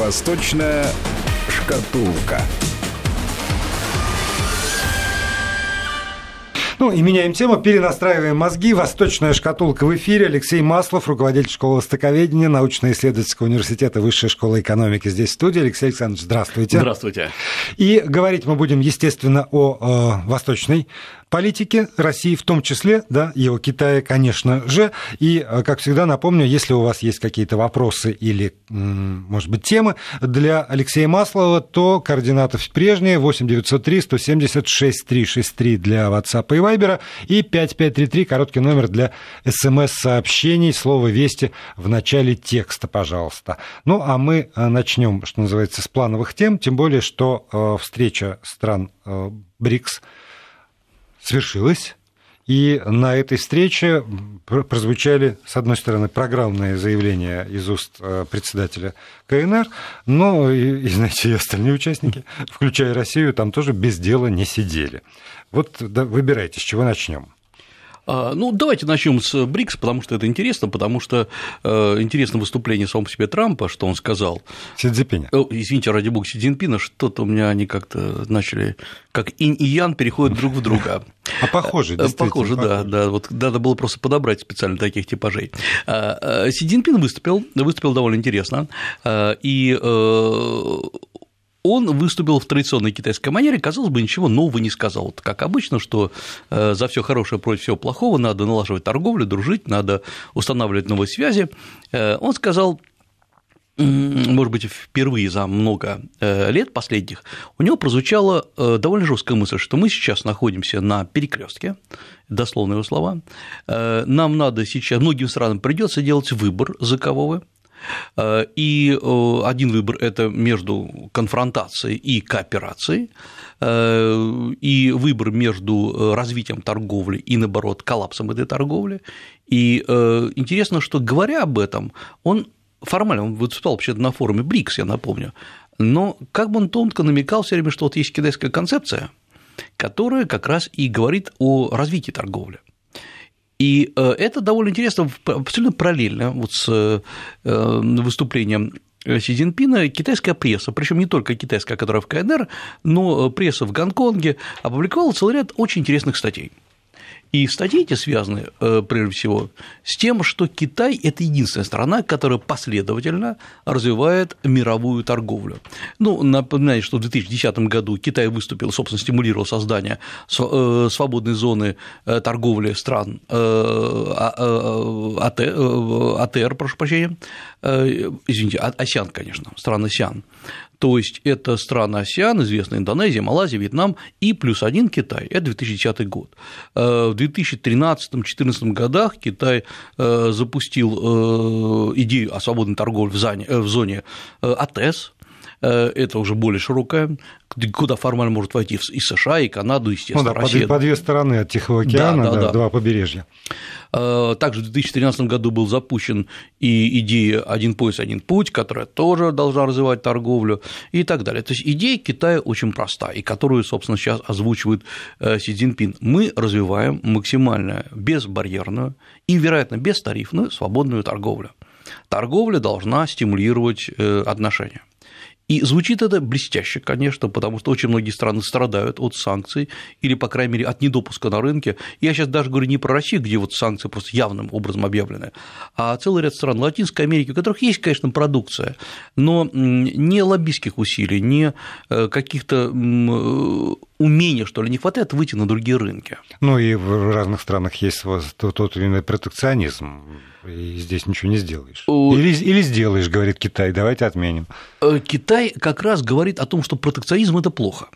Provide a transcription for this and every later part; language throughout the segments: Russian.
Восточная шкатулка. Ну и меняем тему, перенастраиваем мозги. Восточная шкатулка в эфире. Алексей Маслов, руководитель школы востоковедения, научно-исследовательского университета Высшей школы экономики здесь в студии. Алексей Александрович, здравствуйте. Здравствуйте. И говорить мы будем, естественно, о э, восточной политики России, в том числе, да, и о Китае, конечно же. И, э, как всегда, напомню, если у вас есть какие-то вопросы или, может быть, темы для Алексея Маслова, то координаты прежние 8 903 176 363 для WhatsApp и Viber и 5533, короткий номер для смс-сообщений, слово «Вести» в начале текста, пожалуйста. Ну, а мы э, начнем, что называется, с плановых тем, тем более, что э, встреча стран БРИКС – свершилась. И на этой встрече прозвучали, с одной стороны, программные заявления из уст э, председателя КНР, но, и, и знаете, и остальные участники, включая Россию, там тоже без дела не сидели. Вот да, выбирайте, с чего начнем. А, ну, давайте начнем с БРИКС, потому что это интересно, потому что э, интересно выступление самого по себе Трампа, что он сказал. Си Цзиньпиня. Извините, ради бога, Си Цзиньпина, что-то у меня они как-то начали, как инь и ян переходят друг в друга. А похоже, э, действительно. Похоже, да, да. Вот надо было просто подобрать специально таких типажей. А, Си Цзиньпин выступил, выступил довольно интересно, и э, он выступил в традиционной китайской манере, казалось бы, ничего нового не сказал. Вот как обычно, что э, за все хорошее против всего плохого надо налаживать торговлю, дружить, надо устанавливать новые связи. Э, он сказал может быть, впервые за много э, лет последних, у него прозвучала довольно жесткая мысль, что мы сейчас находимся на перекрестке, дословные его слова, нам надо сейчас, многим странам придется делать выбор, за кого вы, и э, один выбор – это между конфронтацией и кооперацией, э, и выбор между развитием торговли и, наоборот, коллапсом этой торговли. И интересно, что говоря об этом, он формально, он выступал вообще на форуме БРИКС, я напомню, но как бы он тонко намекал все время, что вот есть китайская концепция, которая как раз и говорит о развитии торговли. И э, это довольно интересно, абсолютно параллельно вот с э, выступлением Си Цзиньпина китайская пресса, причем не только китайская, которая в КНР, но пресса в Гонконге опубликовала целый ряд очень интересных статей. И статьи эти связаны, э, прежде всего, с тем, что Китай – это единственная страна, которая последовательно развивает мировую торговлю. Ну, напоминаю, что в 2010 году Китай выступил, собственно, стимулировал создание э, свободной зоны э, торговли стран а, АТР, прошу прощения, извините, а, АСИАН, конечно, стран АСИАН. То есть это страны АСИАН, известная Индонезия, Малайзия, Вьетнам и плюс один Китай. Это 2010 год. Э, в 2013-2014 годах Китай э, запустил э, идею о свободной торговле в зоне АТЭС, это уже более широкая, куда формально может войти и США, и Канаду, естественно, ну, да, Россия. По, две стороны от Тихого океана, да, да, да, два побережья. Э, также в 2013 году был запущен и идея «один пояс, один путь», которая тоже должна развивать торговлю и так далее. То есть идея Китая очень проста, и которую, собственно, сейчас озвучивает э, Си Цзиньпин. Мы развиваем максимально безбарьерную и, вероятно, бестарифную свободную торговлю. Торговля должна стимулировать э, отношения. И звучит это блестяще, конечно, потому что очень многие страны страдают от санкций или, по крайней мере, от недопуска на рынке. Я сейчас даже говорю не про Россию, где вот санкции просто явным образом объявлены, а целый ряд стран Латинской Америки, у которых есть, конечно, продукция, но не лоббистских усилий, не э, каких-то умения, что ли, не хватает выйти на другие рынки. Ну и в разных странах есть тот, тот именно протекционизм, и здесь ничего не сделаешь. Или, или сделаешь, говорит Китай, давайте отменим. Э, Китай как раз говорит о том, что протекционизм – это плохо.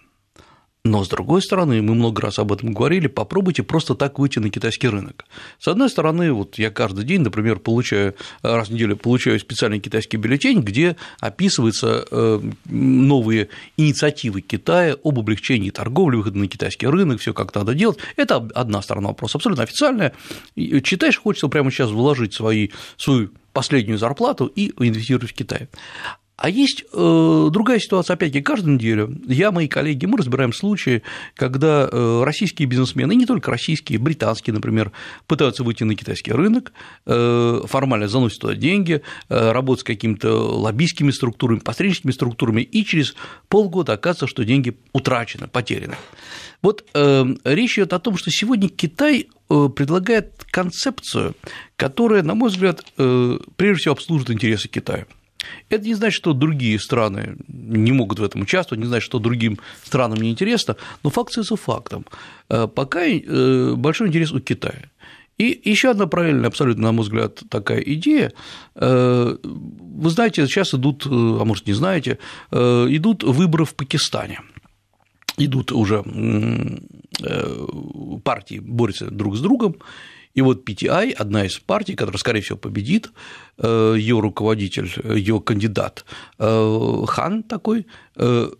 Но, с другой стороны, мы много раз об этом говорили, попробуйте просто так выйти на китайский рынок. С одной стороны, вот я каждый день, например, получаю, раз в неделю получаю специальный китайский бюллетень, где описываются э, новые инициативы Китая об облегчении торговли, выхода на китайский рынок, все как надо делать. Это одна сторона вопроса, абсолютно официальная. Читаешь, хочется прямо сейчас вложить свои, свою последнюю зарплату и инвестировать в Китай. А есть э, другая ситуация, опять-таки, каждую неделю я, мои коллеги, мы разбираем случаи, когда э, российские бизнесмены, и не только российские, британские, например, пытаются выйти на китайский рынок, э, формально заносят туда деньги, э, работают с какими-то лоббистскими структурами, посредническими структурами, и через полгода оказывается, что деньги утрачены, потеряны. Вот э, речь идет о том, что сегодня Китай э, предлагает концепцию, которая, на мой взгляд, э, прежде всего обслуживает интересы Китая. Это не значит, что другие страны не могут в этом участвовать, не значит, что другим странам не интересно, но факт остается фактом. Э, пока э, большой интерес у Китая. И еще одна правильная, абсолютно, на мой взгляд, такая идея. Э, вы знаете, сейчас идут, а может, не знаете, идут выборы в Пакистане. Идут уже партии борются друг с другом, и вот PTI, одна из партий, которая, скорее всего, победит, э, ее руководитель, ее кандидат э, Хан такой, э,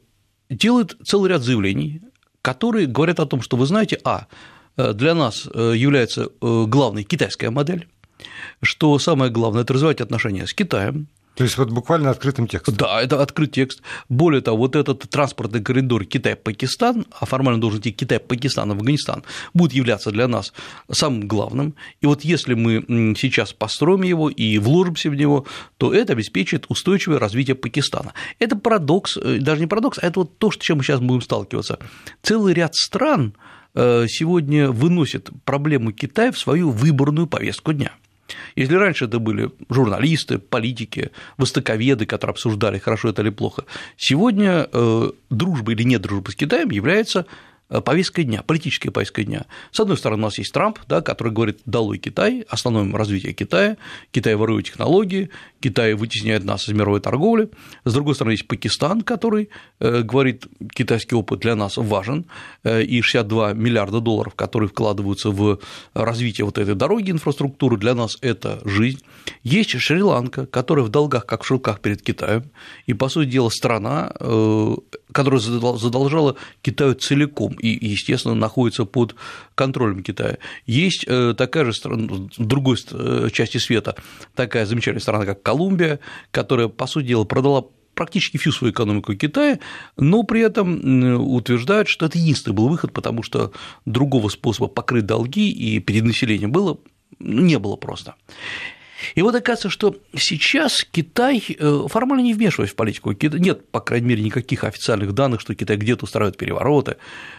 делает целый ряд заявлений, которые говорят о том, что вы знаете, а, для нас является главной китайская модель, что самое главное – это развивать отношения с Китаем, то есть вот буквально открытым текстом. Да, это открыт текст. Более того, вот этот транспортный коридор Китай-Пакистан, а формально должен идти Китай-Пакистан, Афганистан, будет являться для нас самым главным. И вот если мы сейчас построим его и вложимся в него, то это обеспечит устойчивое развитие Пакистана. Это парадокс, э, даже не парадокс, а это вот то, с чем мы сейчас будем сталкиваться. Целый ряд стран э, сегодня выносит проблему Китая в свою выборную повестку дня – если раньше это были журналисты, политики, востоковеды, которые обсуждали, хорошо это или плохо, сегодня э, дружба или нет дружбы с Китаем является повестка дня, политическая повестка дня. С одной стороны, у нас есть Трамп, да, который говорит «долой Китай», остановим развитие Китая, Китай ворует технологии, Китай вытесняет нас из мировой торговли. С другой стороны, есть Пакистан, который э, говорит, китайский опыт для нас важен, э, и 62 миллиарда долларов, которые вкладываются в развитие вот этой дороги, инфраструктуры, для нас это жизнь. Есть Шри-Ланка, которая в долгах, как в шелках перед Китаем, и, по сути дела, страна, которая задолжала Китаю целиком и, естественно, находится под контролем Китая. Есть э, такая же страна, другой э, части света, такая замечательная страна, как Колумбия, которая, по сути дела, продала практически всю свою экономику Китая, но при этом утверждают, что это единственный был выход, потому что другого способа покрыть долги и перед населением было, ну, не было просто. И вот оказывается, что сейчас Китай э, формально не вмешиваясь в политику, нет, по крайней мере, никаких официальных данных, что Китай где-то устраивает перевороты.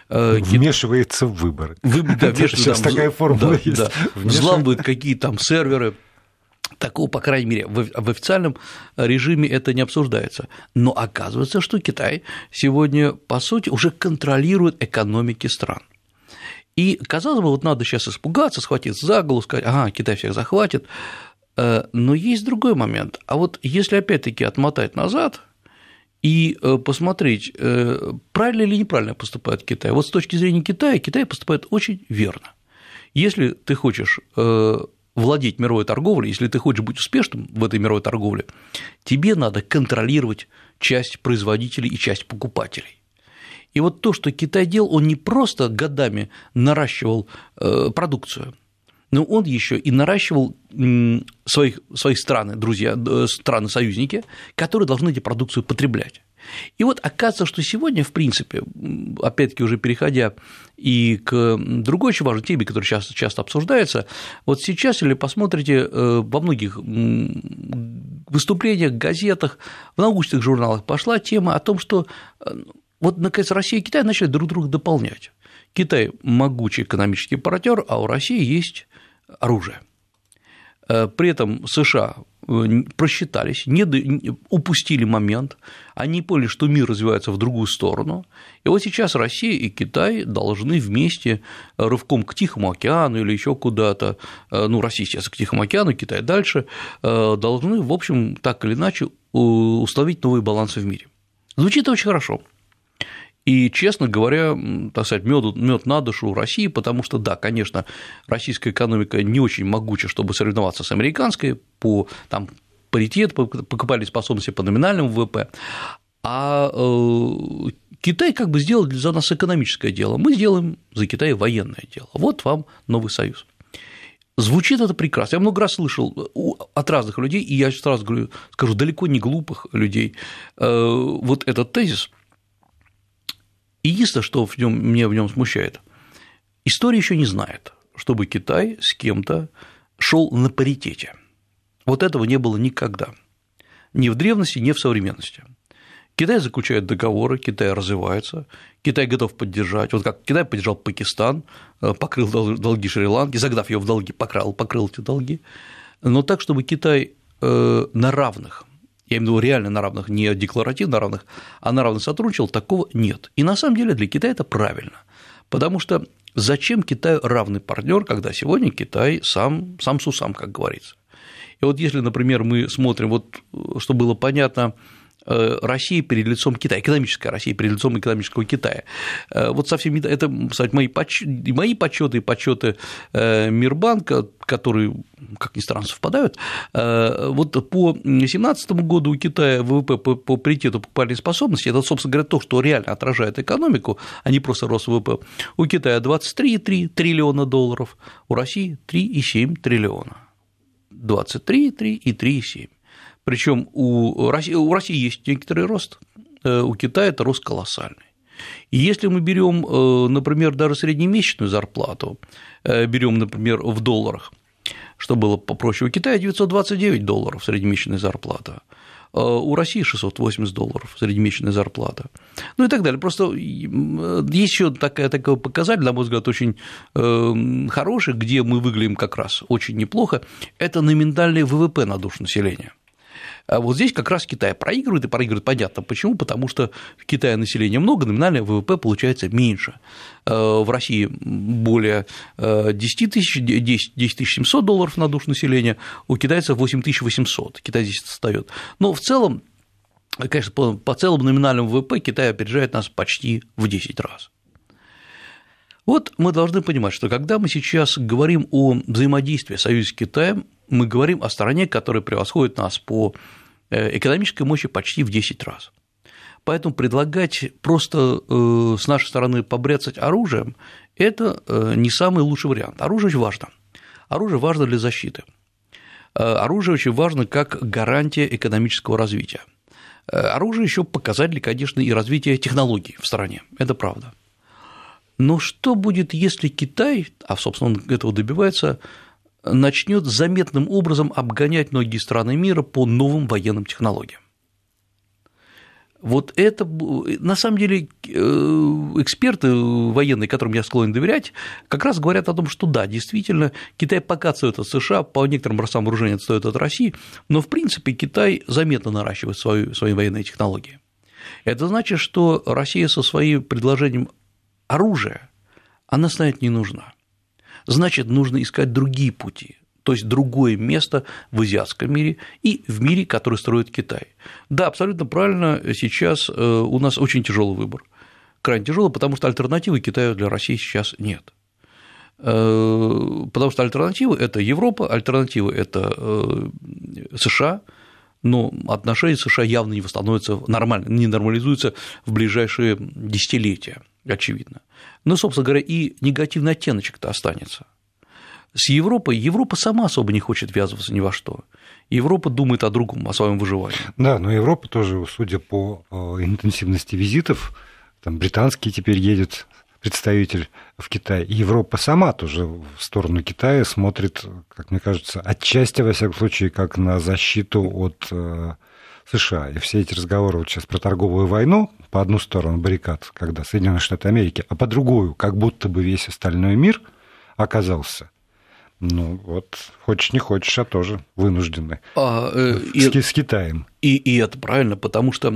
Э, вмешивается в выборы. Вы, да, сейчас там, такая формула да, есть. Да, взламывают какие-то там серверы, Такого, по крайней мере, в официальном режиме это не обсуждается. Но оказывается, что Китай сегодня, по сути, уже контролирует экономики стран. И, казалось бы, вот надо сейчас испугаться, схватиться за голову, сказать, ага, Китай всех захватит. Э, но есть другой момент. А вот если опять-таки отмотать назад и э, посмотреть, э, правильно или неправильно поступает Китай, вот с точки зрения Китая, Китай поступает очень верно. Если ты хочешь владеть мировой торговлей, если ты хочешь быть успешным в этой мировой торговле, тебе надо контролировать часть производителей и часть покупателей. И вот то, что Китай делал, он не просто годами наращивал продукцию, но он еще и наращивал своих, своих страны, друзья, страны-союзники, которые должны эти продукцию потреблять. И вот оказывается, что сегодня, в принципе, опять-таки уже переходя и к другой очень важной теме, которая часто, часто обсуждается, вот сейчас, если посмотрите э, во многих выступлениях, газетах, в научных журналах пошла тема о том, что э, вот, наконец, Россия и Китай начали друг друга дополнять. Китай – могучий экономический партнер, а у России есть оружие. Э, при этом США э, просчитались, не, упустили момент, они поняли, что мир развивается в другую сторону, и вот сейчас Россия и Китай должны вместе рывком к Тихому океану или еще куда-то, э, ну, Россия сейчас к Тихому океану, Китай дальше, должны, в общем, так или иначе установить новые балансы в мире. Звучит очень хорошо – и, честно говоря, так сказать, мед, мед на душу России, потому что, да, конечно, российская экономика не очень могуча, чтобы соревноваться с американской по там, паритет, по покупательной способности по номинальному ВВП, а э, Китай как бы сделал за нас экономическое дело, мы сделаем за Китай военное дело. Вот вам новый союз. Звучит это прекрасно. Я много раз слышал от разных людей, и я сразу говорю, скажу, далеко не глупых людей, вот этот тезис. Единственное, что в нем, меня в нем смущает, история еще не знает, чтобы Китай с кем-то шел на паритете. Вот этого не было никогда. Ни в древности, ни в современности. Китай заключает договоры, Китай развивается, Китай готов поддержать. Вот как Китай поддержал Пакистан, э, покрыл долги Шри-Ланки, загнав ее в долги, покрыл, покрыл эти долги. Но так, чтобы Китай э, на равных, я имею в виду реально на равных, не декларативно равных, а на равных сотрудничал, такого нет. И на самом деле для Китая это правильно, потому что зачем Китаю равный партнер, когда сегодня Китай сам, сам с как говорится. И вот если, например, мы смотрим, вот, чтобы было понятно, Э, России перед лицом Китая, экономическая Россия перед лицом экономического Китая. Э, вот совсем это, кстати, мои, поч... мои подсчеты и подсчеты э, Мирбанка, которые, как ни странно, совпадают. Вот по 2017 году у Китая ВВП по паритету покупательной способности, это, собственно говоря, то, что реально отражает экономику, а не просто рост ВВП, у Китая 23,3 триллиона долларов, у России 3,7 триллиона. 23,3 и 3,7. Причем у России, у России есть некоторый рост, э, у Китая это рост колоссальный. И если мы берем, э, например, даже среднемесячную зарплату, э, берем, например, в долларах, что было попроще, у Китая 929 долларов среднемесячная зарплата, у России 680 долларов среднемесячная зарплата. Ну и так далее. Просто есть еще такая, такой показатель, на мой взгляд, очень хороший, где мы выглядим как раз очень неплохо, это номинальный ВВП на душу населения. А вот здесь как раз Китай проигрывает, и проигрывает понятно почему, потому что в Китае населения много, номинальное ВВП получается меньше. Э, в России более 10 тысяч, 10, 10 700 долларов на душу населения, у китайцев 8 800, Китай здесь отстает. Но в целом, конечно, по, по целому номинальному ВВП Китай опережает нас почти в 10 раз. Вот мы должны понимать, что когда мы сейчас говорим о взаимодействии Союза с Китаем, мы говорим о стране, которая превосходит нас по э, экономической мощи почти в 10 раз. Поэтому предлагать просто э, с нашей стороны побряцать оружием – это э, не самый лучший вариант. Оружие очень важно. Оружие важно для защиты. Оружие очень важно как гарантия экономического развития. Оружие еще показатель, конечно, и развития технологий в стране. Это правда. Но что будет, если Китай, а, собственно, он этого добивается, начнет заметным образом обгонять многие страны мира по новым военным технологиям. Вот это, на самом деле, э, эксперты военные, которым я склонен доверять, как раз говорят о том, что да, действительно, Китай пока отстает от США, по некоторым образцам вооружения отстает от России, но, в принципе, Китай заметно наращивает свою, свои военные технологии. Это значит, что Россия со своим предложением оружия, она станет не нужна значит, нужно искать другие пути, то есть другое место в азиатском мире и в мире, который строит Китай. Да, абсолютно правильно, сейчас э, у нас очень тяжелый выбор. Крайне тяжелый, потому что альтернативы Китаю для России сейчас нет. Э, потому что альтернативы – это Европа, альтернативы – это э, США, но отношения США явно не восстановятся нормально, не нормализуются в ближайшие десятилетия, очевидно. Ну, собственно говоря, и негативный оттеночек-то останется. С Европой Европа сама особо не хочет ввязываться ни во что. Европа думает о другом, о своем выживании. Да, но Европа тоже, судя по э, интенсивности визитов, там британский теперь едет представитель в Китае. Европа сама тоже в сторону Китая смотрит, как мне кажется, отчасти, во всяком случае, как на защиту от э, США. И все эти разговоры вот сейчас про торговую войну, по одну сторону баррикад, когда Соединенные Штаты Америки, а по другую, как будто бы весь остальной мир оказался ну вот, хочешь не хочешь, а тоже вынуждены а, э, с, и, с Китаем. И, и это правильно, потому что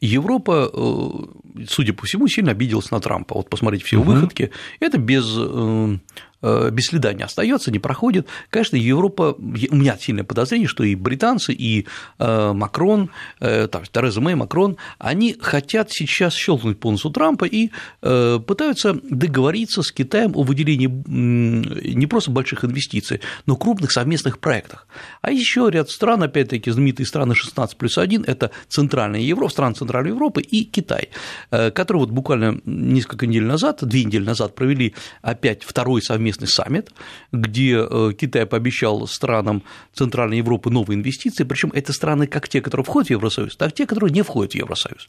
Европа, э, судя по всему, сильно обиделась на Трампа. Вот посмотрите все угу. выходки. Это без э, без следа не остается, не проходит. Конечно, Европа, у меня сильное подозрение, что и британцы, и э, Макрон, э, так, Тереза Мэй, Макрон, они хотят сейчас щелкнуть по носу Трампа и пытаются договориться с Китаем о выделении не просто больших инвестиций, но крупных совместных проектах. А еще ряд стран, опять-таки, знаменитые страны 16 плюс 1, это Центральная Европа, страны Центральной Европы и Китай, которые вот буквально несколько недель назад, две недели назад провели опять второй совместный совместный саммит, где э, Китай пообещал странам Центральной Европы новые инвестиции, причем это страны как те, которые входят в Евросоюз, так и те, которые не входят в Евросоюз.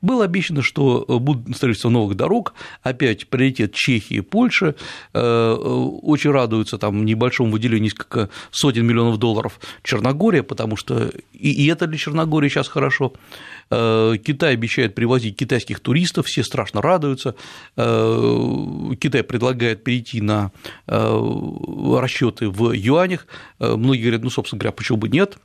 Было обещано, что э, будет строительство новых дорог, опять приоритет Чехии и Польши, очень радуются там небольшому выделению несколько сотен миллионов долларов Черногория, потому что и это для Черногории сейчас хорошо. Китай обещает привозить китайских туристов, все страшно радуются. Китай предлагает перейти на э, расчеты в юанях, э, многие говорят, ну, собственно говоря, почему бы нет,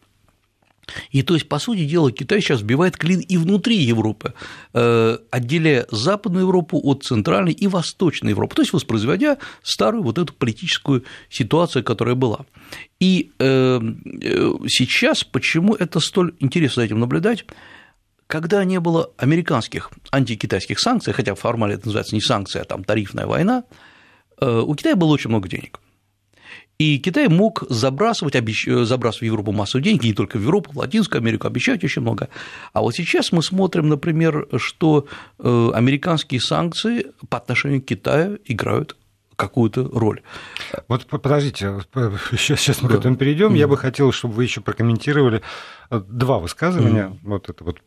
и то есть, по сути дела, Китай сейчас сбивает клин и внутри Европы, э, отделяя Западную Европу от Центральной и Восточной Европы, то есть воспроизводя старую вот эту политическую ситуацию, которая была. И сейчас, почему это столь интересно за этим наблюдать, когда не было американских антикитайских санкций, хотя формально это называется не санкция, а там тарифная война, э, у Китая было очень много денег. И Китай мог забрасывать, обещ... забрасывать в Европу массу денег, не только в Европу, в Латинскую Америку, обещать очень много. А вот сейчас мы смотрим, например, что э, американские санкции по отношению к Китаю играют какую-то роль. Вот подождите, сейчас, сейчас мы да. к этому перейдем. Mm-hmm. Я бы хотел, чтобы вы еще прокомментировали э, два высказывания. Mm-hmm. Вот это вот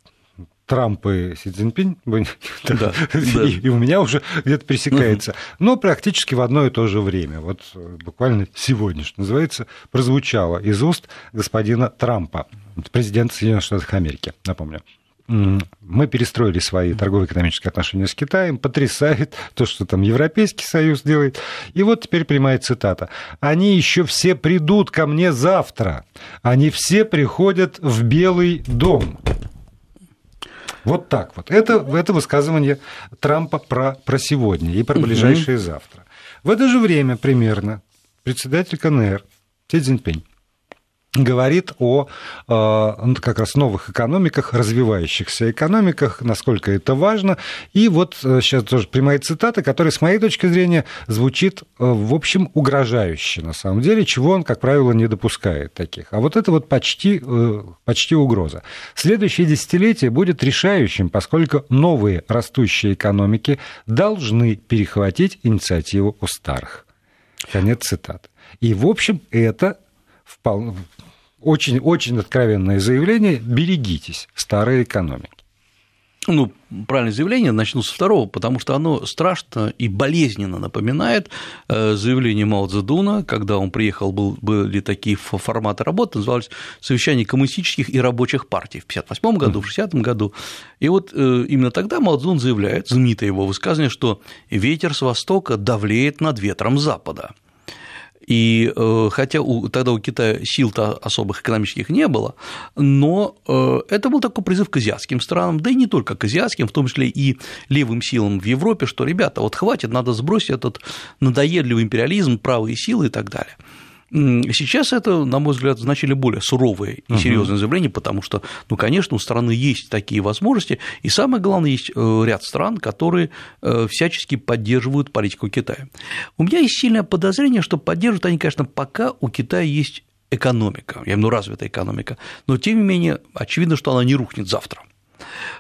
Трамп и Си Цзиньпинь, да, и, и у меня уже где-то пересекается, но практически в одно и то же время. Вот э, буквально сегодня, что называется, прозвучало из уст господина Трампа, президента Соединенных Штатов Америки, напомню. Мы перестроили свои торгово-экономические отношения с Китаем, потрясает то, что там Европейский Союз делает. И вот теперь прямая цитата. «Они еще все придут ко мне завтра. Они все приходят в Белый дом». Вот так вот. Это, это высказывание Трампа про, про сегодня и про ближайшее угу. завтра. В это же время примерно председатель КНР Си Цзиньпинь говорит о э, как раз новых экономиках, развивающихся экономиках, насколько это важно. И вот сейчас э, тоже прямая цитата, которая, с моей точки зрения, звучит, э, в общем, угрожающе на самом деле, чего он, как правило, не допускает таких. А вот это вот почти, почти угроза. Следующее десятилетие будет решающим, поскольку новые растущие экономики должны перехватить инициативу у старых. Конец цитаты. И, в общем, это вполне, очень, очень откровенное заявление «берегитесь старой экономики». Ну, правильное заявление, начну со второго, потому что оно страшно и болезненно напоминает э, заявление Мао Цзэдуна, когда он приехал, был, были такие форматы работы, назывались «Совещание коммунистических и рабочих партий» в 1958 году, в 1960 году. И вот э, именно тогда Мао Цзэдун заявляет, знаменитое его высказывание, что «ветер с востока давлеет над ветром запада». И э, хотя у, тогда у Китая сил-то особых экономических не было, но э, это был такой призыв к азиатским странам, да и не только к азиатским, в том числе и левым силам в Европе, что, ребята, вот хватит, надо сбросить этот надоедливый империализм, правые силы и так далее. Сейчас это, на мой взгляд, значили более суровые и серьезные заявления, потому что, ну, конечно, у страны есть такие возможности, и самое главное, есть э, ряд стран, которые э, всячески поддерживают политику Китая. У меня есть сильное подозрение, что поддерживают они, конечно, пока у Китая есть экономика, я имею в виду развитая экономика, но тем не менее очевидно, что она не рухнет завтра.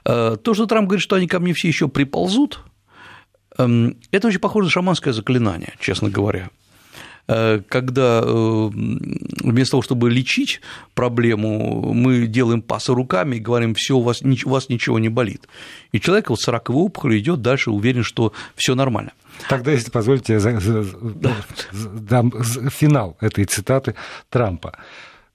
Э, то, что Трамп говорит, что они ко мне все еще приползут, эм, это очень похоже на шаманское заклинание, честно говоря. Э, когда э, вместо того, чтобы лечить проблему, мы делаем пасы руками и говорим, все, у вас, у вас ничего не болит. И человек вот с раковой опухолью идет дальше, уверен, что все нормально. Тогда, если позволите, я дам финал этой цитаты Трампа.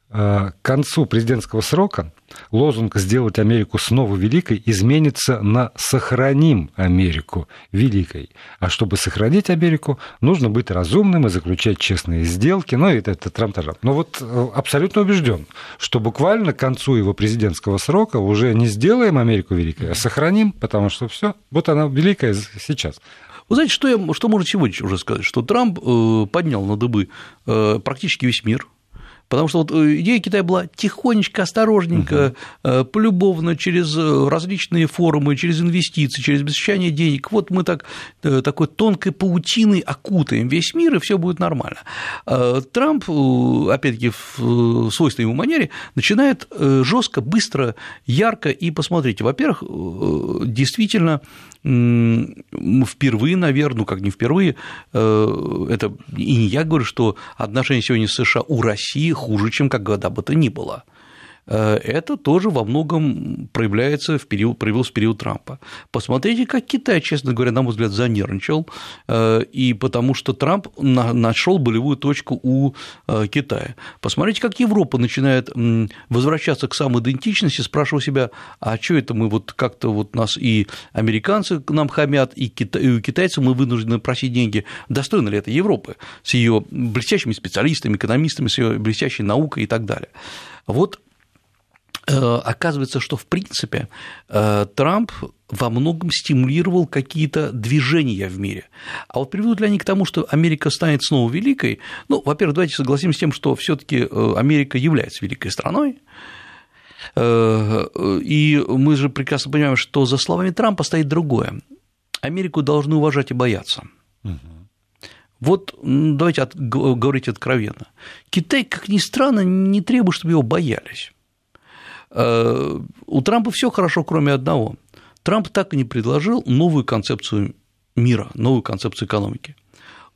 Э, к концу президентского срока лозунг «Сделать Америку снова великой» изменится на «Сохраним Америку великой». А чтобы сохранить Америку, нужно быть разумным и заключать честные сделки. Ну, это, это трам-тарам. Но вот э, абсолютно убежден, что буквально к концу его президентского срока уже не сделаем Америку великой, а сохраним, потому что все, вот она великая сейчас. Вы знаете, что, я, что можно сегодня уже сказать? Что Трамп э, поднял на дыбы практически весь мир – Потому что вот э, идея Китая была тихонечко, осторожненько, угу. полюбовно, через различные форумы, через инвестиции, через обещание денег. Вот мы так, такой тонкой паутиной окутаем весь мир, и все будет нормально. Трамп, опять-таки, в свойственной ему манере, начинает жестко, быстро, ярко, и посмотрите, во-первых, действительно, впервые, наверное, ну как не впервые, это и не я говорю, что отношения сегодня с США у России хуже, чем когда бы то ни было. Э, это тоже во многом проявляется в период, проявилось в период Трампа. Посмотрите, как Китай, честно говоря, на мой взгляд, занервничал, э, и потому что Трамп нашел болевую точку у э, Китая. Посмотрите, как Европа начинает возвращаться к самоидентичности, спрашивая себя, а что это мы вот как-то вот нас и американцы к нам хамят, и, кита... и у китайцев мы вынуждены просить деньги. Достойно ли это Европы с ее блестящими специалистами, экономистами, с ее блестящей наукой и так далее? Вот оказывается, что в принципе э, Трамп во многом стимулировал какие-то движения в мире. А вот приведут ли они к тому, что Америка станет снова великой? Ну, во-первых, давайте согласимся с тем, что все таки э, Америка является великой страной, и мы же прекрасно понимаем, что за словами Трампа стоит другое. Америку должны уважать и бояться. Вот давайте от, говорить откровенно. Китай, как ни странно, не требует, чтобы его боялись. Э, у Трампа все хорошо, кроме одного. Трамп так и не предложил новую концепцию мира, новую концепцию экономики.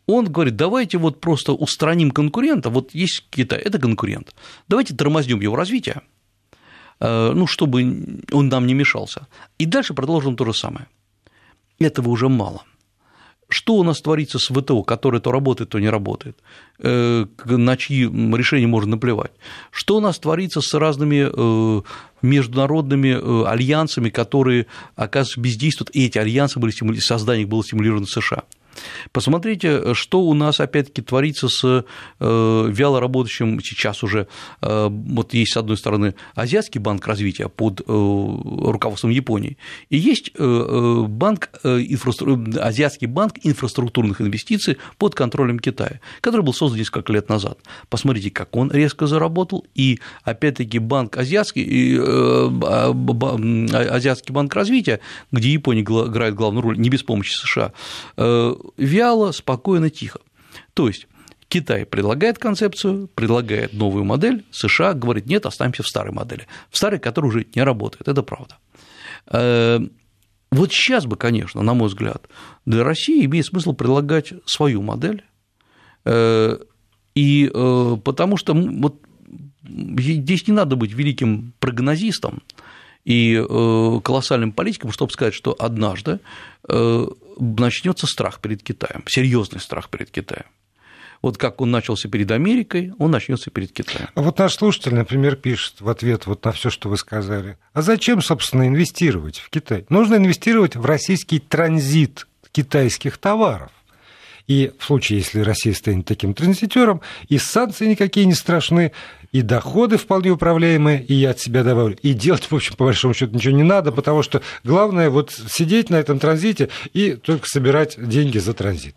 Он говорит, давайте вот просто устраним конкурента, вот есть Китай, это конкурент, давайте тормознем его развитие, э, ну, чтобы он нам не мешался, и дальше продолжим то же самое. Этого уже мало что у нас творится с ВТО, которое то работает, то не работает, э, на чьи решения можно наплевать, что у нас творится с разными э, международными э, альянсами, которые, оказывается, бездействуют, и эти альянсы были стимули... создание их было стимулировано США. Посмотрите, что у нас опять-таки творится с э, вяло работающим сейчас уже, э, вот есть, с одной стороны, Азиатский банк развития под э, руководством Японии, и есть банк, Азиатский банк инфраструктурных инвестиций под контролем Китая, который был создан несколько лет назад. Посмотрите, как он резко заработал, и опять-таки банк Азиатский, Азиатский банк развития, где Япония играет главную роль, не без помощи США, вяло, спокойно, тихо. То есть Китай предлагает концепцию, предлагает новую модель, США говорит, нет, останемся в старой модели, в старой, которая уже не работает, это правда. Э, вот сейчас бы, конечно, на мой взгляд, для России имеет смысл предлагать свою модель, э, и э, потому что вот здесь не надо быть великим прогнозистом и колоссальным политиком, чтобы сказать, что однажды начнется страх перед Китаем, серьезный страх перед Китаем. Вот как он начался перед Америкой, он начнется перед Китаем. А вот наш слушатель, например, пишет в ответ вот на все, что вы сказали. А зачем, собственно, инвестировать в Китай? Нужно инвестировать в российский транзит китайских товаров. И в случае, если Россия станет таким транзитером, и санкции никакие не страшны, и доходы вполне управляемые, и я от себя добавлю, и делать, в общем, по большому счету ничего не надо, потому что главное вот сидеть на этом транзите и только собирать деньги за транзит.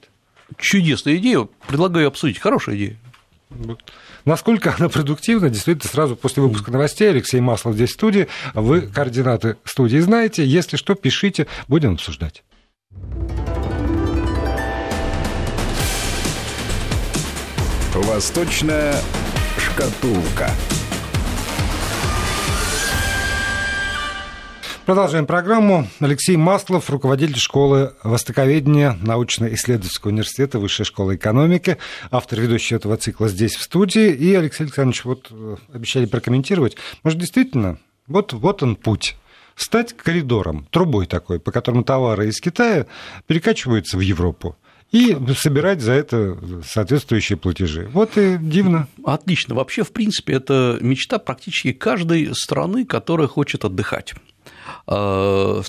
Чудесная идея, предлагаю обсудить, хорошая идея. Насколько она продуктивна, действительно, сразу после выпуска новостей Алексей Маслов здесь в студии. Вы координаты студии знаете. Если что, пишите, будем обсуждать. Восточная шкатулка. Продолжаем программу. Алексей Маслов, руководитель школы Востоковедения научно-исследовательского университета Высшей школы экономики, автор ведущий этого цикла здесь в студии. И Алексей Александрович, вот э, обещали прокомментировать. Может, действительно, вот, вот он путь стать коридором, трубой такой, по которому товары из Китая перекачиваются в Европу и собирать за это соответствующие платежи. Вот и дивно. Отлично. Вообще, в принципе, это мечта практически каждой страны, которая хочет отдыхать. Э,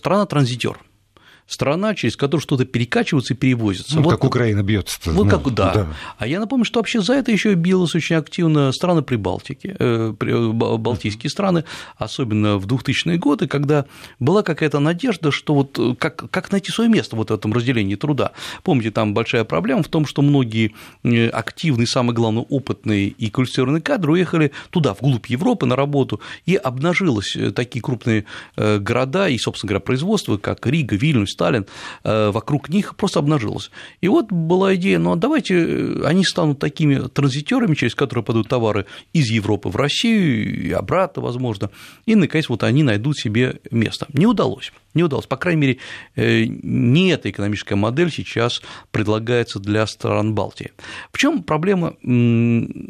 страна через которую что-то перекачивается и перевозится. Ну, вот, как Украина бьется. Вот ну, как, да. да. А я напомню, что вообще за это еще билось очень активно страны Прибалтики, э, балтийские страны, особенно в 2000-е годы, когда была какая-то надежда, что вот э, как, как найти свое место вот в этом разделении труда. Помните, там большая проблема в том, что многие э, активные, самое главное, опытные и квалифицированные кадры уехали туда, вглубь Европы на работу, и обнажилось такие крупные города и, собственно говоря, производства, как Рига, Вильнюс, Сталин, э, вокруг них просто обнажилось. И вот была идея, ну а давайте э, они станут такими транзитерами, через которые пойдут товары из Европы в Россию и обратно, возможно, и, наконец, вот они найдут себе место. Не удалось. Не удалось. По крайней мере, э, не эта экономическая модель сейчас предлагается для стран Балтии. В чем проблема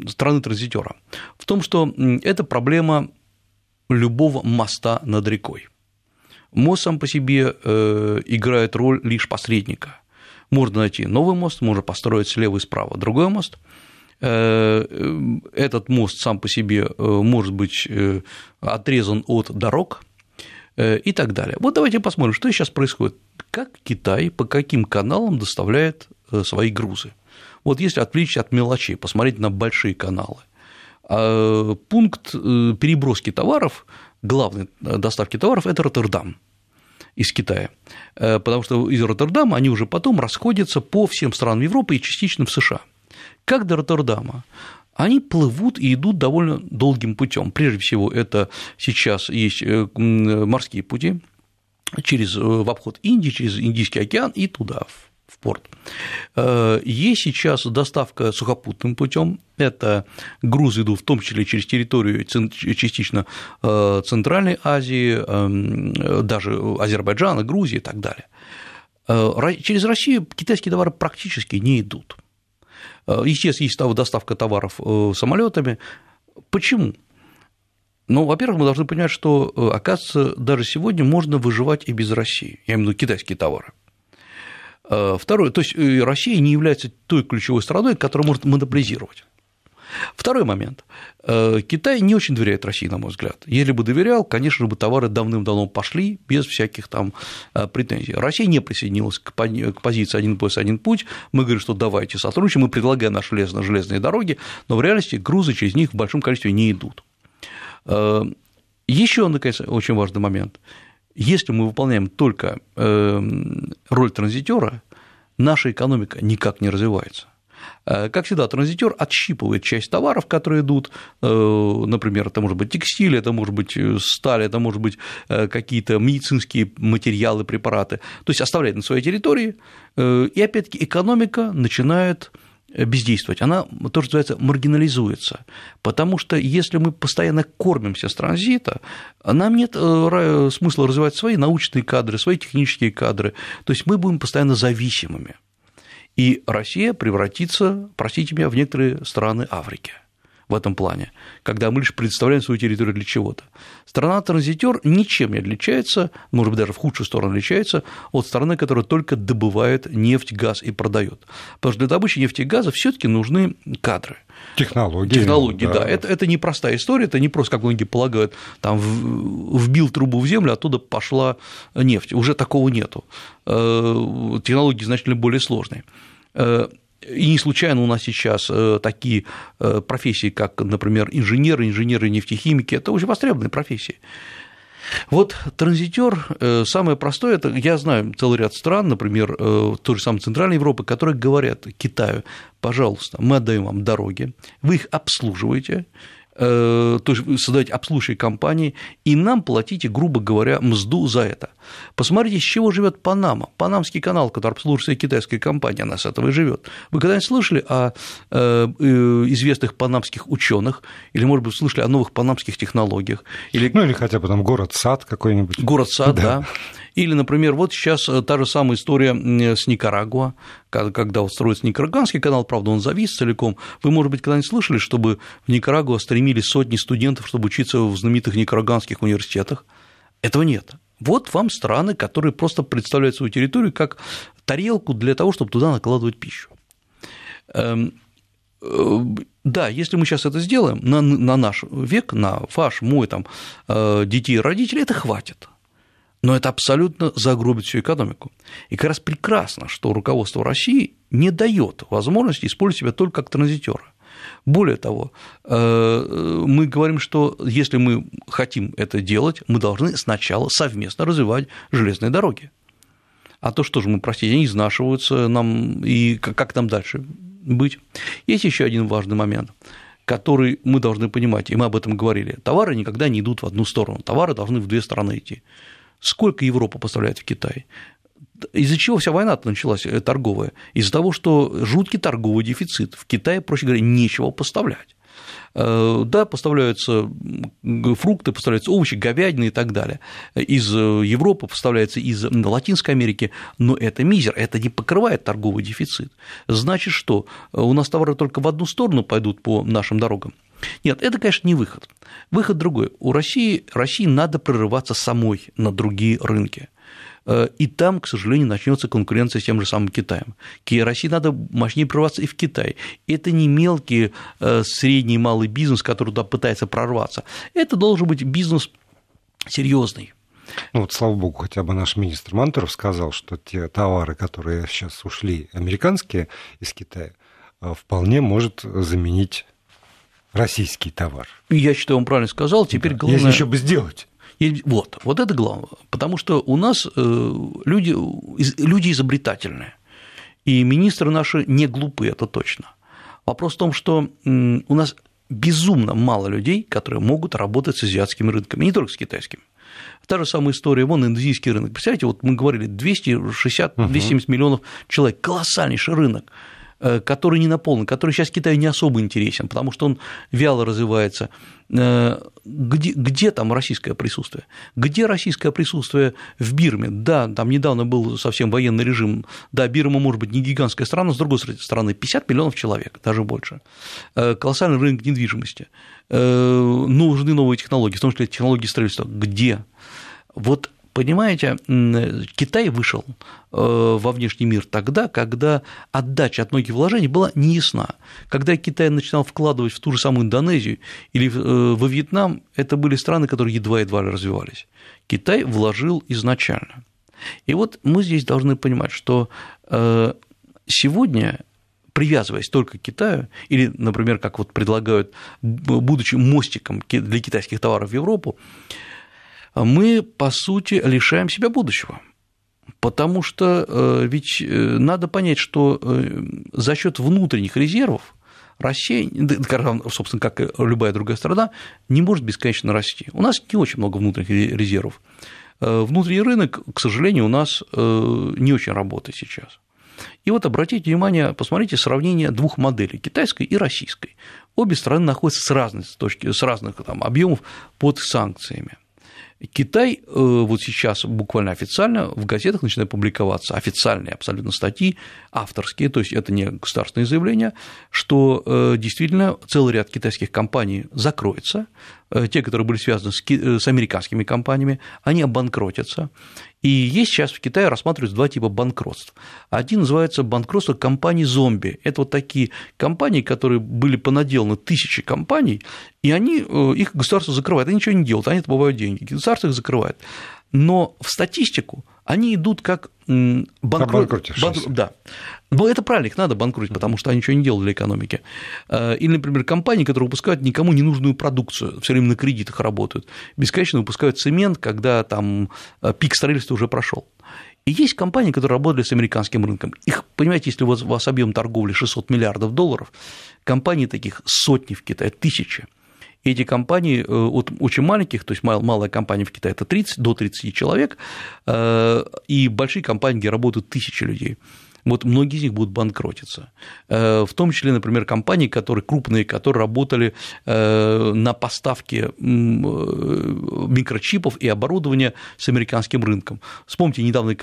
страны транзитера? В том, что это проблема любого моста над рекой. Мост сам по себе э, играет роль лишь посредника. Можно найти новый мост, можно построить слева и справа другой мост. Э, этот мост сам по себе э, может быть отрезан от дорог и так далее. Вот давайте посмотрим, что сейчас происходит. Как Китай по каким каналам доставляет свои грузы. Вот если отвлечься от мелочей, посмотреть на большие каналы. А, пункт переброски товаров, главной доставки товаров – это Роттердам из Китая, э, потому что из Роттердама они уже потом расходятся по всем странам Европы и частично в США. Как до Роттердама? Они плывут и идут довольно долгим путем. Прежде всего, это сейчас есть э, морские пути через э, в обход Индии, через Индийский океан и туда, порт. Э, есть сейчас доставка сухопутным путем. Это грузы идут в том числе через территорию частично э, Центральной Азии, эм, даже Азербайджана, Грузии и так далее. Э, через Россию китайские товары практически не идут. Естественно, есть доставка товаров самолетами. Почему? Ну, во-первых, мы должны понимать, что, оказывается, даже сегодня можно выживать и без России, я имею в виду китайские товары. Э, второе, то есть э, Россия не является той ключевой страной, которая может монополизировать. Второй момент. Э, Китай не очень доверяет России, на мой взгляд. Если бы доверял, конечно бы товары давным-давно пошли без всяких там претензий. Россия не присоединилась к позиции «один пояс, один путь». Мы говорим, что давайте сотрудничаем, мы предлагаем наши железные дороги, но в реальности грузы через них в большом количестве не идут. Еще, наконец, очень важный момент. Если мы выполняем только эм, роль транзитера, наша экономика никак не развивается. Э, как всегда, транзитер отщипывает часть товаров, которые идут, э, например, это может быть текстиль, это может быть э, сталь, это может быть какие-то медицинские материалы, препараты, то есть оставляет на своей территории, и опять-таки экономика начинает бездействовать, она тоже называется маргинализуется, потому что если мы постоянно кормимся с транзита, нам нет э, смысла развивать свои научные кадры, свои технические кадры, то есть мы будем постоянно зависимыми, и Россия превратится, простите меня, в некоторые страны Африки – в этом плане, когда мы лишь представляем свою территорию для чего-то. Страна-транзитер ничем не отличается, может быть, даже в худшую сторону отличается от страны, которая только добывает нефть, газ и продает. Потому что для добычи нефти и газа все таки нужны кадры. Технологии. Технологии, да. да. Это, это не простая история, это не просто, как многие полагают, там вбил трубу в землю, оттуда пошла нефть. Уже такого нету. Э, технологии значительно более сложные. И не случайно у нас сейчас э, такие э, профессии, как, например, инженеры, инженеры-нефтехимики, это очень востребованные профессии. Вот транзитер э, самое простое, это я знаю целый ряд стран, например, той же самой Центральной Европы, которые говорят Китаю, пожалуйста, мы отдаем вам дороги, вы их обслуживаете, то есть создать обслуживающие компании, и нам платите, грубо говоря, мзду за это. Посмотрите, с чего живет Панама. Панамский канал, который обслуживается китайской компанией, она с этого и живет. Вы когда-нибудь слышали о э, э, известных панамских ученых, или, может быть, слышали о новых панамских технологиях? Или... Ну, или хотя бы там город-сад какой-нибудь. Город-сад, да. да. Или, например, вот сейчас э, та же самая история с Никарагуа, когда вот строится Никараганский канал, правда, он завис целиком. Вы, может быть, когда-нибудь слышали, чтобы в Никарагуа стремились сотни студентов, чтобы учиться в знаменитых никараганских университетах? Этого нет. Вот вам страны, которые просто представляют свою территорию как тарелку для того, чтобы туда накладывать пищу. Эм, э, да, если мы сейчас это сделаем на, на наш век, на ваш, мой, там, э, детей и родителей, это хватит но это абсолютно загробит всю экономику. И как раз прекрасно, что руководство России не дает возможности использовать себя только как транзитера. Более того, э, мы говорим, что если мы хотим это делать, мы должны сначала совместно развивать железные дороги. А то что же мы, простите, они изнашиваются нам, и как нам дальше быть? Есть еще один важный момент который мы должны понимать, и мы об этом говорили, товары никогда не идут в одну сторону, товары должны в две стороны идти. Сколько Европа поставляет в Китай? Из-за чего вся война началась э, торговая? Из-за того, что жуткий торговый дефицит. В Китае, проще говоря, нечего поставлять. Э, да, поставляются фрукты, поставляются овощи, говядина и так далее. Из э, Европы поставляется из Латинской Америки, но это мизер, это не покрывает торговый дефицит. Значит, что у нас товары только в одну сторону пойдут по нашим дорогам. Нет, это, конечно, не выход. Выход другой. У России, России надо прорываться самой на другие рынки. Э, и там, к сожалению, начнется конкуренция с тем же самым Китаем. России надо мощнее прорваться и в Китай. Это не мелкий э, средний малый бизнес, который туда пытается прорваться. Это должен быть бизнес серьезный. Ну вот, слава богу, хотя бы наш министр Мантуров сказал, что те товары, которые сейчас ушли американские из Китая, э, вполне может заменить российский товар. Я считаю, он правильно сказал. Теперь да. главное... Если еще бы сделать. Вот, вот это главное, потому что у нас э, люди, люди изобретательные, и министры наши не глупые, это точно. Вопрос в том, что у нас безумно мало людей, которые могут работать с азиатскими рынками, не только с китайскими. Та же самая история, вон индийский рынок. Представляете, вот мы говорили, 260-270 миллионов человек, колоссальнейший рынок. Э, который не наполнен, который сейчас Китаю не особо интересен, потому что он вяло развивается. Э, где, где там российское присутствие? Где российское присутствие в Бирме? Да, там недавно был совсем военный режим. Да, Бирма может быть не гигантская страна, с другой стороны, 50 миллионов человек, даже больше. Э, колоссальный рынок недвижимости. Нужны новые технологии, в том числе технологии строительства. Где? Вот Понимаете, Китай вышел э, во внешний мир тогда, когда отдача от многих вложений была неясна. Когда Китай начинал вкладывать в ту же самую Индонезию или э, во Вьетнам, это были страны, которые едва-едва развивались. Китай вложил изначально. И вот мы здесь должны понимать, что э, сегодня привязываясь только к Китаю, или, например, как вот предлагают, будучи мостиком для китайских товаров в Европу, мы, по сути, лишаем себя будущего. Потому что э, ведь э, надо понять, что э, за счет внутренних резервов Россия, собственно, как и любая другая страна, не может бесконечно расти. У нас не очень много внутренних резервов. Внутренний рынок, к сожалению, у нас не очень работает сейчас. И вот обратите внимание, посмотрите сравнение двух моделей, китайской и российской. Обе страны находятся с разных, точки, с разных там, объемов под санкциями. Китай э, вот сейчас буквально официально в газетах начинает публиковаться официальные абсолютно статьи, авторские, то есть это не государственные заявления, что э, действительно целый ряд китайских компаний закроется, те, которые были связаны с американскими компаниями, они обанкротятся, и есть сейчас в Китае рассматриваются два типа банкротств. Один называется банкротство компаний зомби. Это вот такие компании, которые были понаделаны тысячи компаний, и они, э, их государство закрывает, они ничего не делают, они добывают деньги, государство их закрывает. Но в статистику они идут как банкрот. Банк... Да. Но это правильно, их надо банкротить, потому что они ничего не делают для экономики. Э, или, например, компании, которые выпускают никому не нужную продукцию, все время на кредитах работают, бесконечно выпускают цемент, когда там э, пик строительства уже прошел. И есть компании, которые работали с американским рынком. Их, понимаете, если у вас, у вас объем торговли 600 миллиардов долларов, компаний таких сотни в Китае, тысячи. Эти компании э, от очень маленьких, то есть малая компания в Китае это 30 до 30 человек, и большие компании, где работают тысячи людей вот многие из них будут банкротиться. Э, в том числе, например, компании, которые крупные, которые работали э, на поставке э, микрочипов и оборудования с американским рынком. Вспомните недавний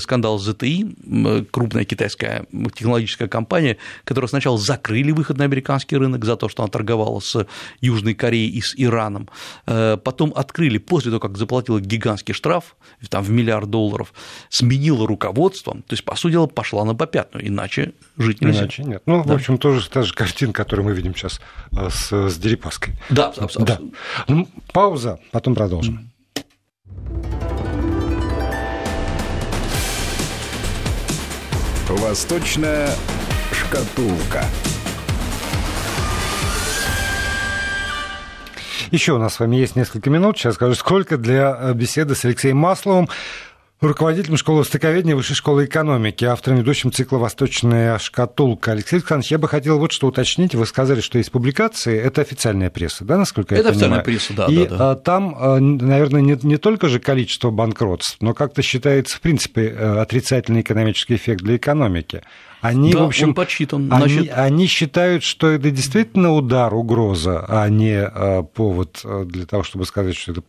скандал с ZTE, крупная китайская технологическая компания, которая сначала закрыли выход на американский рынок за то, что она торговала с Южной Кореей и с Ираном, потом открыли после того, как заплатила гигантский штраф там, в миллиард долларов, сменила руководство, то есть, по сути дела, пошла на попятную, иначе жить нельзя. Иначе нет. Ну, да. в общем, тоже та же картина, которую мы видим сейчас э, с, с Дерипаской. Да, абсолютно. Да. Ну, пауза, потом продолжим. Восточная шкатулка. Еще у нас с вами есть несколько минут. Сейчас скажу, сколько для э, беседы с Алексеем Масловым руководителем школы востоковедения Высшей школы экономики, автором ведущим цикла «Восточная шкатулка». Алексей Александрович, я бы хотел вот что уточнить. Вы сказали, что есть публикации. Это официальная пресса, да, насколько это я понимаю? Это официальная пресса, да. И да, да. А, там, а, наверное, не, не только же количество банкротств, но как-то считается, в принципе, э, отрицательный экономический эффект для экономики. Они, да, в общем, он подсчитан. Они, Значит... они считают, что это действительно удар, угроза, а не а, повод для того, чтобы сказать, что это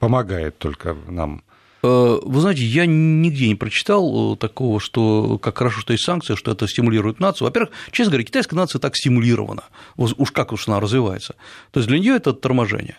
помогает только нам. Вы знаете, я нигде не прочитал такого, что как хорошо, что есть санкции, что это стимулирует нацию. Во-первых, честно говоря, китайская нация так стимулирована, уж как уж она развивается. То есть для нее это торможение.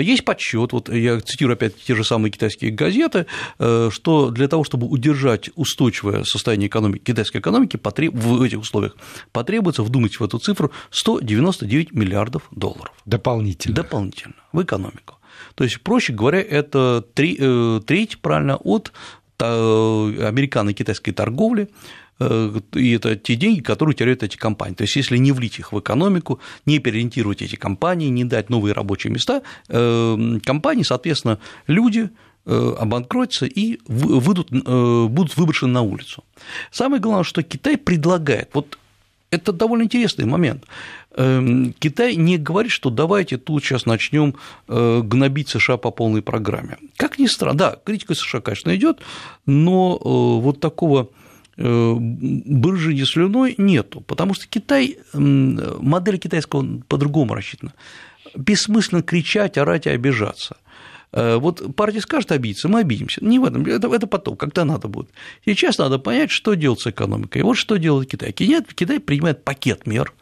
Есть подсчет, вот я цитирую опять те же самые китайские газеты, что для того, чтобы удержать устойчивое состояние экономики, китайской экономики в этих условиях потребуется, вдумайтесь в эту цифру, 199 миллиардов долларов. Дополнительно. Дополнительно в экономику. То есть, проще говоря, это э, треть, правильно, от американо-китайской торговли, э, и это те деньги, которые теряют эти компании. То есть, если не влить их в экономику, не переориентировать эти компании, не дать новые рабочие места, э, компании, соответственно, люди обанкротятся и выйдут, будут выброшены на улицу. Самое главное, что Китай предлагает, вот это довольно интересный момент. Эм, Китай не говорит, что давайте тут сейчас начнем э, гнобить США по полной программе. Как ни странно, да, критика США, конечно, идет, но э, вот такого э, брыжения слюной нету, потому что Китай, модель китайского по-другому рассчитана. Бессмысленно кричать, орать и обижаться. Вот партия скажет обидеться, мы обидимся. Не в этом, это, это потом, когда надо будет. Сейчас надо понять, что делать с экономикой. Вот что делает Китай. Китай, принимает пакет мер,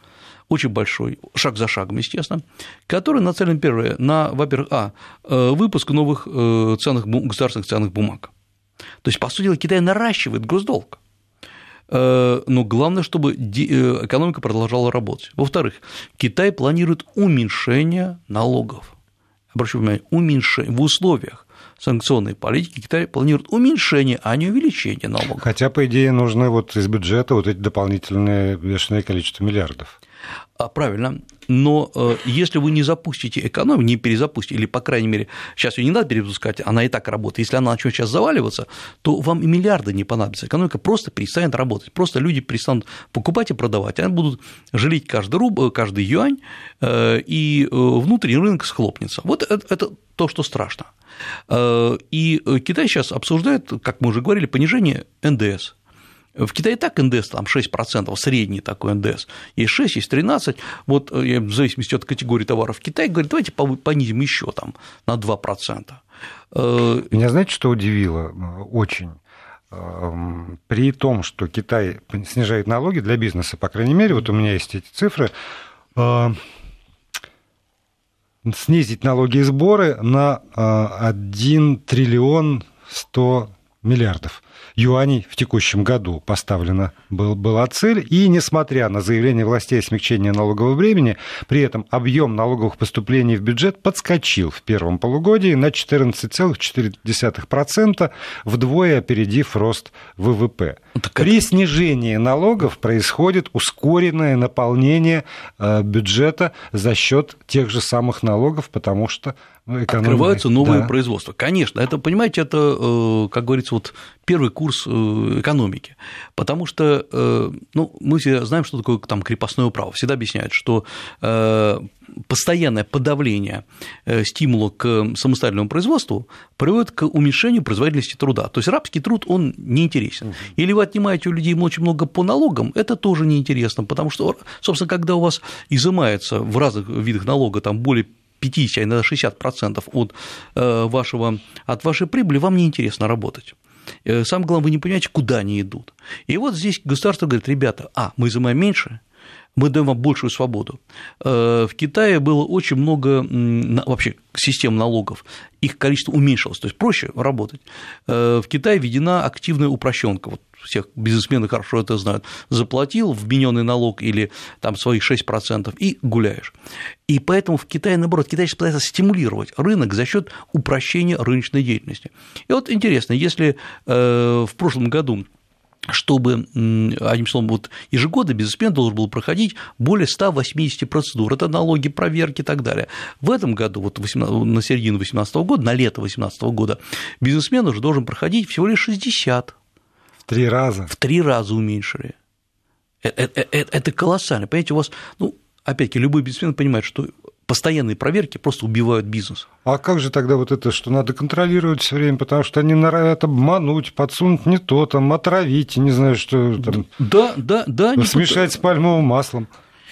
очень большой, шаг за шагом, естественно, который нацелен, первое, на, во-первых, а, выпуск новых ценных, государственных ценных бумаг. То есть, по сути дела, Китай наращивает госдолг. Но главное, чтобы экономика продолжала работать. Во-вторых, Китай планирует уменьшение налогов обращу внимание, уменьшение в условиях санкционной политики Китай планирует уменьшение, а не увеличение налогов. Хотя, по идее, нужны вот из бюджета вот эти дополнительные бешеное количество миллиардов. А, правильно. Но э, если вы не запустите экономику, не перезапустите, или, по крайней мере, сейчас ее не надо перезапускать, она и так работает, если она начнет сейчас заваливаться, то вам и миллиарды не понадобятся. Экономика просто перестанет работать. Просто люди перестанут покупать и продавать. Они будут жалеть каждый рубль, каждый юань, э, и э, внутренний рынок схлопнется. Вот это, это то, что страшно. И Китай сейчас обсуждает, как мы уже говорили, понижение НДС в Китае так НДС там 6%, средний такой НДС, есть 6, есть 13, вот э, в зависимости от категории товаров Китай говорит, давайте понизим еще там на 2%. Э, Меня знаете, что удивило э, очень? При том, что Китай снижает налоги для бизнеса, по крайней мере, вот у меня есть эти цифры, снизить налоги и сборы на 1 триллион 100 миллиардов юаней в текущем году поставлена был, была цель, и несмотря на заявление властей о смягчении налогового бремени, при этом объем налоговых поступлений в бюджет подскочил в первом полугодии на 14,4%, вдвое опередив рост ВВП. При снижении налогов происходит ускоренное наполнение э, бюджета за счет тех же самых налогов, потому что ну, Открываются новые да. производства. Конечно, это, понимаете, это, э, как говорится, вот первый курс э, экономики, потому что э, ну, мы все знаем, что такое там крепостное право. Всегда объясняют, что постоянное подавление стимула к самостоятельному производству приводит к уменьшению производительности труда. То есть рабский труд, он неинтересен. Или вы отнимаете у людей очень много по налогам, это тоже неинтересно, потому что, собственно, когда у вас изымается в разных видах налога там более 50, иногда 60% от, э, вашего, от вашей прибыли, вам неинтересно работать. Э, самое главное, вы не понимаете, куда они идут. И вот здесь государство говорит, ребята, а, мы изымаем меньше, мы даем вам большую свободу. Э, в Китае было очень много вообще систем налогов, их количество уменьшилось, то есть проще работать. В Китае введена активная упрощенка. Вот всех бизнесмены хорошо это знают, заплатил вмененный налог или там свои 6% и гуляешь. И поэтому в Китае, наоборот, Китай сейчас пытается стимулировать рынок за счет упрощения рыночной деятельности. И вот интересно, если э, в прошлом году чтобы, одним словом, вот ежегодно бизнесмен должен был проходить более 180 процедур, это налоги, проверки и так далее. В этом году, вот на середину 2018 года, на лето 2018 года, бизнесмен уже должен проходить всего лишь 60. Три раза? В три раза уменьшили. Это, это, э, это колоссально. Понимаете, у вас, ну, опять-таки, любой бизнесмен понимает, что постоянные проверки просто убивают бизнес. А как же тогда вот это, что надо контролировать все время, потому что они норовят обмануть, подсунуть не то, там, отравить, не знаю, что там. Да, да, да. Смешать с пальмовым маслом.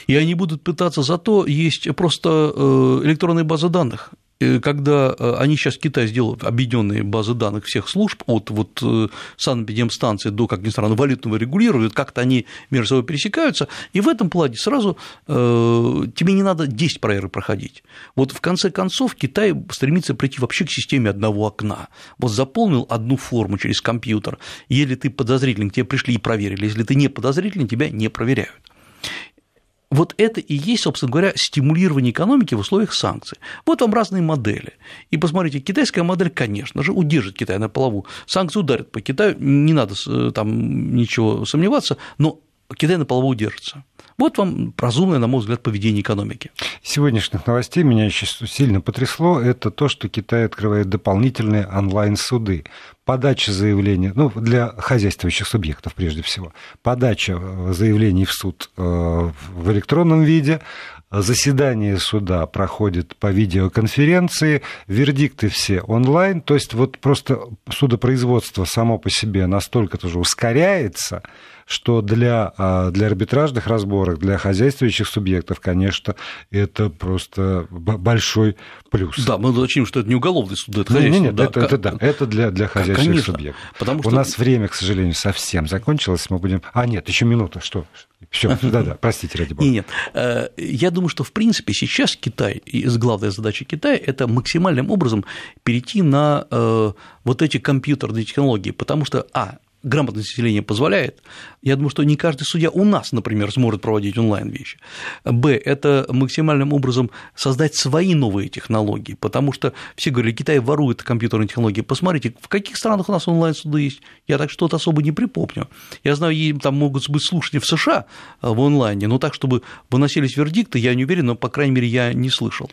И они будут пытаться, зато есть просто э, электронные базы данных, Э, когда э, они сейчас в Китае сделают объединенные базы данных всех служб, от вот э, санэпидемстанции до, как ни странно, валютного регулирования, как-то они между собой пересекаются, и в этом плане сразу тебе не надо 10 проверок проходить. Вот в конце концов Китай стремится прийти вообще к системе одного окна. Вот заполнил одну форму через компьютер, если ты подозрительный, к тебе пришли и проверили, если ты не подозрительный, тебя не проверяют. Вот это и есть, собственно говоря, стимулирование экономики в условиях санкций. Вот вам разные модели. И посмотрите, китайская модель, конечно же, удержит Китай на плаву. Санкции ударят по Китаю, не надо э, там ничего сомневаться, но Китай на плаву удержится. Вот вам разумное, на мой взгляд, поведение экономики. Сегодняшних новостей меня еще сильно потрясло, это то, что Китай открывает дополнительные онлайн-суды. Подача заявления, ну, для хозяйствующих субъектов прежде всего, подача э, заявлений в суд э, в электронном виде, заседание суда проходит по видеоконференции, вердикты все онлайн, то есть вот просто судопроизводство само по себе настолько тоже ускоряется, что для, а, для арбитражных разборок, для хозяйствующих субъектов, конечно, это просто большой плюс. Да, мы уточним, что это не уголовный суд, это хозяйственный. Нет, нет, да, это, это, да, это для, для хозяйствующих конечно, субъектов. Потому что... У нас время, к сожалению, совсем закончилось, мы будем... А, нет, еще минута, что? Все, да-да, простите, ради бога. Нет, э, я думаю, что, в принципе, сейчас Китай, главная задача Китая – это максимальным образом перейти на э, вот эти компьютерные технологии, потому что, а, грамотность населения позволяет, я думаю, что не каждый судья у нас, например, сможет проводить онлайн-вещи. Б – это максимальным образом создать свои новые технологии, потому что все говорили, Китай ворует компьютерные технологии. Посмотрите, в каких странах у нас онлайн-суды есть, я так что-то особо не припомню. Я знаю, там могут быть слушания в США э, в онлайне, но так, чтобы выносились вердикты, я не уверен, но, по крайней мере, я не слышал.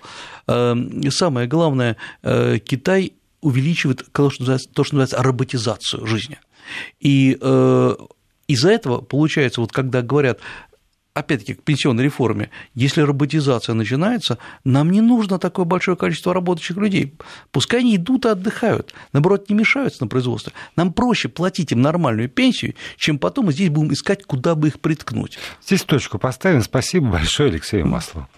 Эм, и самое главное, э, Китай увеличивает то, что называется роботизацию жизни. И э, из-за этого получается, вот когда говорят, опять-таки, к пенсионной реформе, если роботизация начинается, нам не нужно такое большое количество работающих людей. Пускай они идут и отдыхают, наоборот, не мешаются на производстве. Нам проще платить им нормальную пенсию, чем потом мы здесь будем искать, куда бы их приткнуть. Здесь точку поставим. Спасибо большое Алексею Маслову.